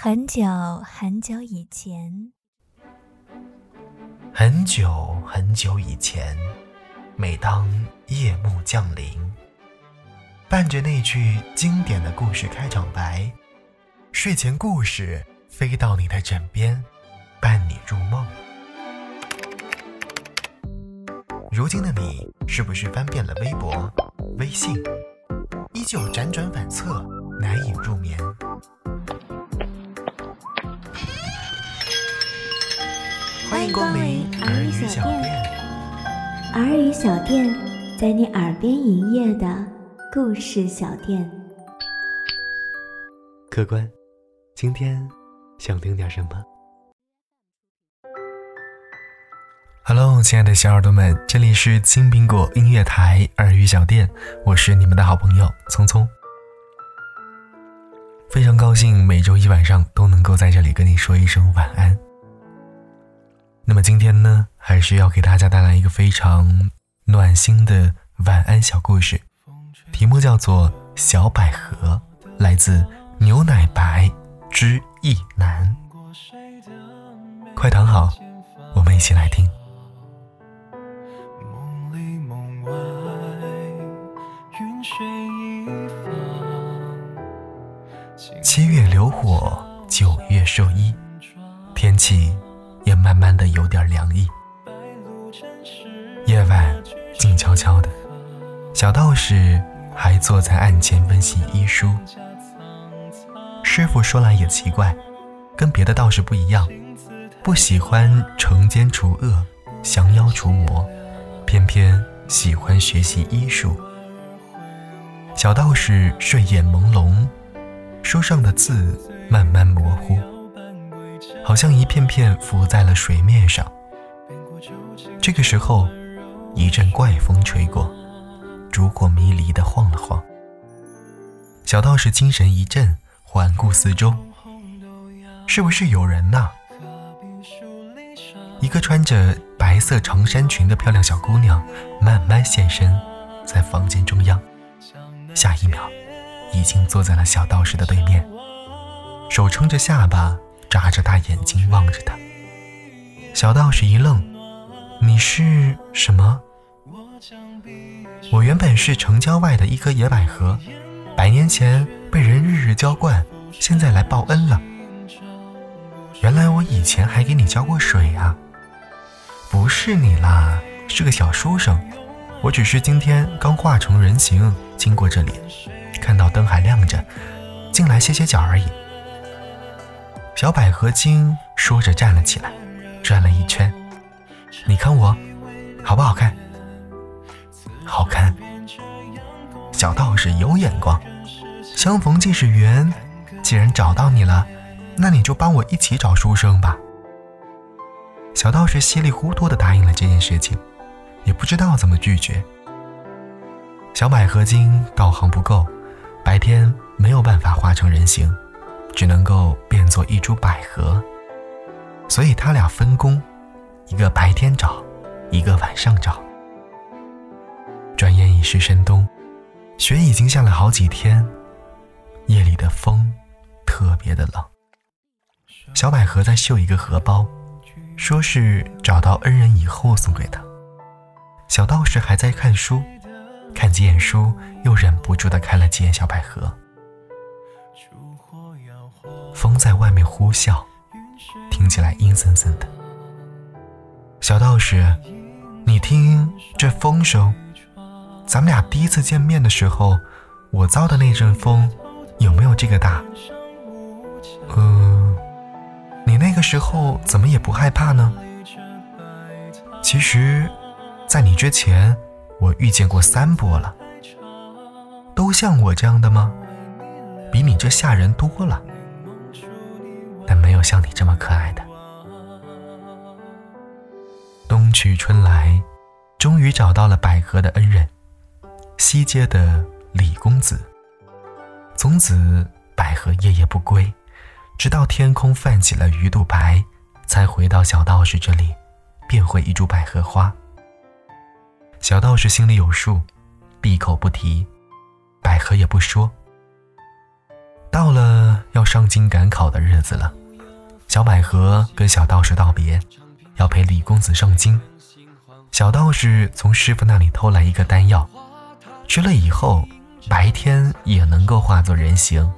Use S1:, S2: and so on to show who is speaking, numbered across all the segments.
S1: 很久很久以前，
S2: 很久很久以前，每当夜幕降临，伴着那句经典的故事开场白，睡前故事飞到你的枕边，伴你入梦。如今的你，是不是翻遍了微博、微信，依旧辗转反侧，难以入眠？欢迎光临耳语小店。
S1: 耳语小店在你耳边营业的故事小店。
S2: 客官，今天想听点什么？Hello，亲爱的小耳朵们，这里是金苹果音乐台耳语小店，我是你们的好朋友聪聪。非常高兴每周一晚上都能够在这里跟你说一声晚安。那么今天呢，还是要给大家带来一个非常暖心的晚安小故事，题目叫做《小百合》，来自牛奶白之意男。快躺好，我们一起来听。七月流火，九月兽衣，天气。也慢慢的有点凉意。夜晚静悄悄的，小道士还坐在案前温习医书。师傅说来也奇怪，跟别的道士不一样，不喜欢惩奸除恶、降妖除魔，偏偏喜欢学习医术。小道士睡眼朦胧，书上的字慢慢模糊。好像一片片浮在了水面上。这个时候，一阵怪风吹过，烛火迷离的晃了晃。小道士精神一振，环顾四周，是不是有人呢？一个穿着白色长衫裙的漂亮小姑娘慢慢现身在房间中央，下一秒，已经坐在了小道士的对面，手撑着下巴。眨着大眼睛望着他，小道士一愣：“你是什么？”我原本是城郊外的一棵野百合，百年前被人日日浇灌，现在来报恩了。原来我以前还给你浇过水啊！不是你啦，是个小书生，我只是今天刚化成人形经过这里，看到灯还亮着，进来歇歇脚而已。小百合精说着站了起来，转了一圈。你看我，好不好看？好看。小道士有眼光，相逢即是缘。既然找到你了，那你就帮我一起找书生吧。小道士稀里糊涂的答应了这件事情，也不知道怎么拒绝。小百合精道行不够，白天没有办法化成人形。只能够变作一株百合，所以他俩分工，一个白天找，一个晚上找。转眼已是深冬，雪已经下了好几天，夜里的风特别的冷。小百合在绣一个荷包，说是找到恩人以后送给他。小道士还在看书，看几眼书，又忍不住的看了几眼小百合。风在外面呼啸，听起来阴森森的。小道士，你听这风声，咱们俩第一次见面的时候，我遭的那阵风，有没有这个大？嗯，你那个时候怎么也不害怕呢？其实，在你之前，我遇见过三波了，都像我这样的吗？比你这吓人多了。有像你这么可爱的。冬去春来，终于找到了百合的恩人，西街的李公子。从此，百合夜夜不归，直到天空泛起了鱼肚白，才回到小道士这里，变回一株百合花。小道士心里有数，闭口不提，百合也不说。到了要。上京赶考的日子了。小百合跟小道士道别，要陪李公子上京。小道士从师傅那里偷来一个丹药，吃了以后，白天也能够化作人形。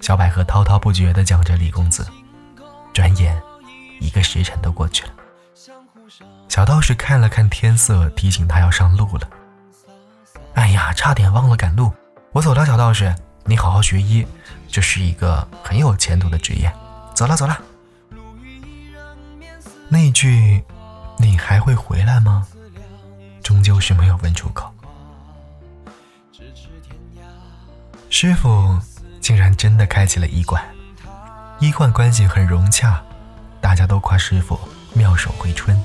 S2: 小百合滔滔不绝地讲着李公子，转眼一个时辰都过去了。小道士看了看天色，提醒他要上路了。哎呀，差点忘了赶路，我走了。小道士，你好好学医，这是一个很有前途的职业。走了，走了。那句“你还会回来吗？”终究是没有问出口。师傅竟然真的开启了医馆，医患关系很融洽，大家都夸师傅妙手回春。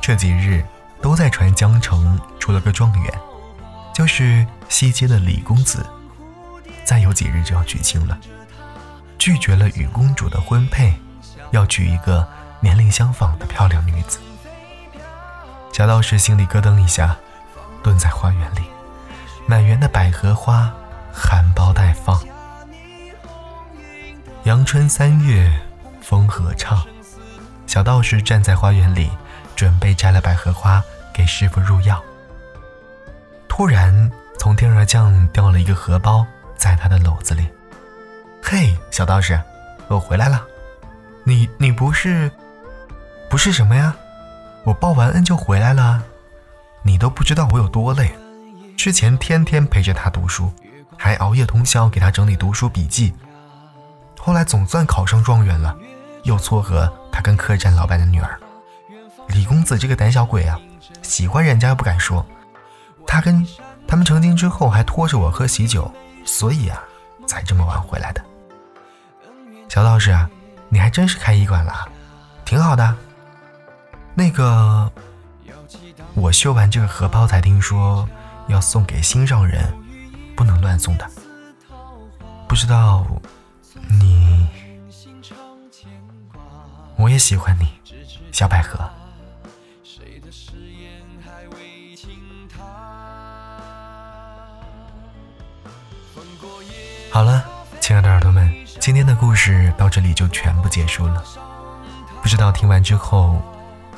S2: 这几日都在传江城出了个状元，就是西街的李公子，再有几日就要娶亲了，拒绝了与公主的婚配，要娶一个年龄相仿的漂亮女子。小道士心里咯噔一下，蹲在花园里，满园的百合花含苞待放。阳春三月，风和畅，小道士站在花园里。准备摘了百合花给师傅入药，突然从天而降掉了一个荷包在他的篓子里。嘿，小道士，我回来了。你你不是不是什么呀？我报完恩就回来了。你都不知道我有多累，之前天天陪着他读书，还熬夜通宵给他整理读书笔记。后来总算考上状元了，又撮合他跟客栈老板的女儿。李公子这个胆小鬼啊，喜欢人家又不敢说。他跟他们成亲之后，还拖着我喝喜酒，所以啊，才这么晚回来的。小道士啊，你还真是开医馆了，挺好的。那个，我绣完这个荷包才听说要送给心上人，不能乱送的。不知道你，我也喜欢你，小百合。好了，亲爱的耳，今天的故事到这里就全部结束了。不知道听完之后，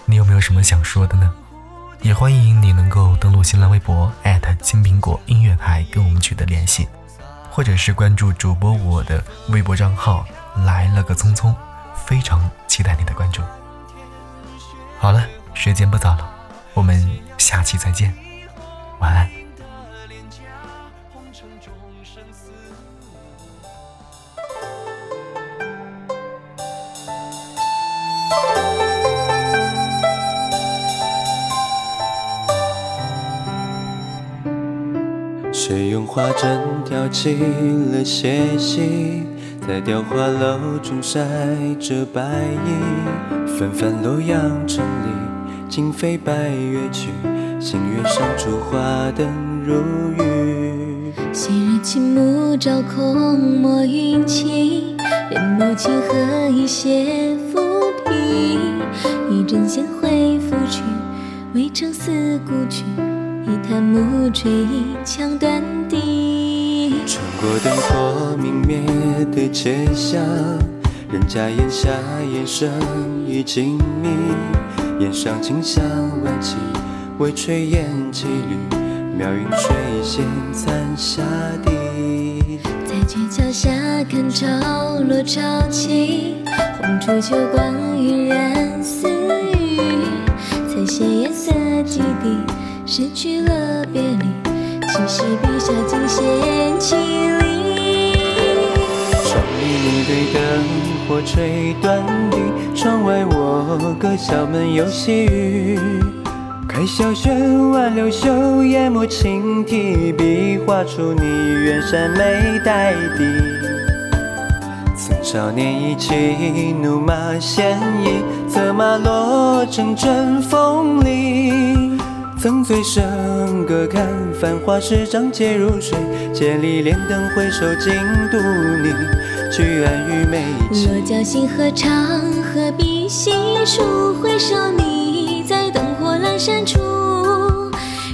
S2: 你有没有什么想说的呢？也欢迎你能够登录新浪微博金苹果音乐台跟我们取得联系，或者是关注主播我的微博账号来了个匆匆，非常期待你的关注。好了，时间不早了，我们下期再见，晚安。
S3: 谁用花针挑起了斜隙，在雕花楼中晒着白衣。纷繁洛阳城里，今非白月去，星月上烛花灯如雨。
S4: 昔日青木照空墨云起，人眸清河一泻浮萍。一阵闲回拂去，渭城思故去。一潭暮垂，一腔断笛。
S3: 穿过灯火明灭的街巷，人家檐下烟声已静谧。檐上清香万起，微炊烟几缕，妙云垂涎残霞底。
S4: 在街角下看潮落潮起，红烛秋光晕染丝雨，彩写颜色几滴。失去了别离，清溪笔下尽显凄厉。
S3: 窗里你对灯火吹断笛，窗外我隔小门游细雨。开小轩挽流袖，研墨轻提笔，画出你远山眉黛底。曾少年意气，怒马鲜衣，策马落成阵风里。曾醉笙歌看繁华时张且如水，千里莲灯回首尽度你，去安与
S4: 美。若将星河长，何必细数回首你在灯火阑珊处。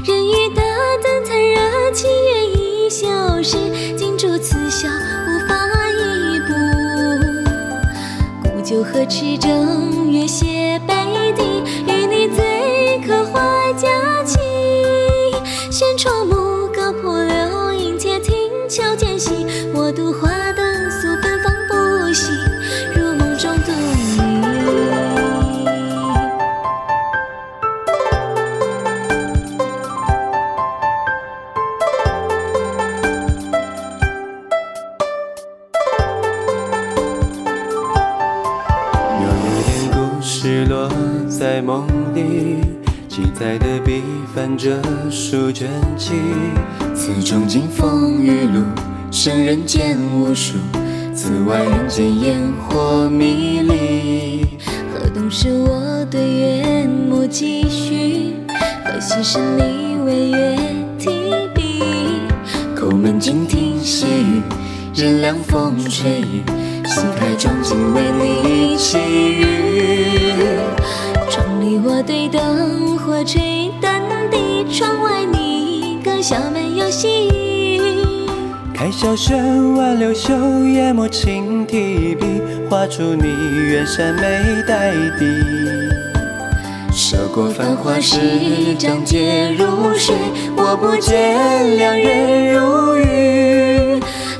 S4: 人与大灯灿热，七月已消失，今朝此笑无法一步。古酒何持正月斜。梦
S3: 里，记载的笔翻着书卷起。此中经风雨路，生人间无数，此外人间烟火迷离。
S4: 河东是我对月莫继续，河西是你为月提笔。
S3: 叩门静听细语，任凉风吹雨，心开钟情为你祈雨。
S4: 对灯火吹淡地，窗外你歌笑没有细雨。
S3: 开小轩，挽流袖，研墨轻提笔，画出你远山眉黛底。涉过繁华时，章节如水，我不见良人如玉。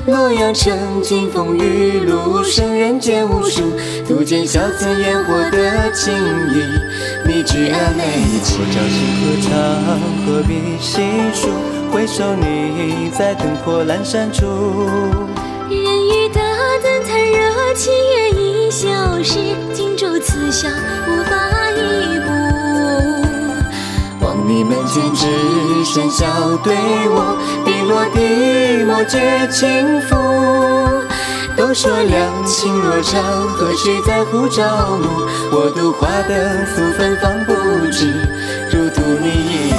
S3: 洛阳城经风雨路，胜人间无数，独见小村烟火的情谊。你知暗内情，我朝夕歌唱，何必细数？回首你在灯火阑珊处。
S4: 人语大灯残热，七月已消逝，金烛此宵无法一步。
S3: 你门前只剩笑对我，笔落滴墨皆轻浮。都说两情若长，何须在乎朝暮？我独花灯素芬芳不止，如图你一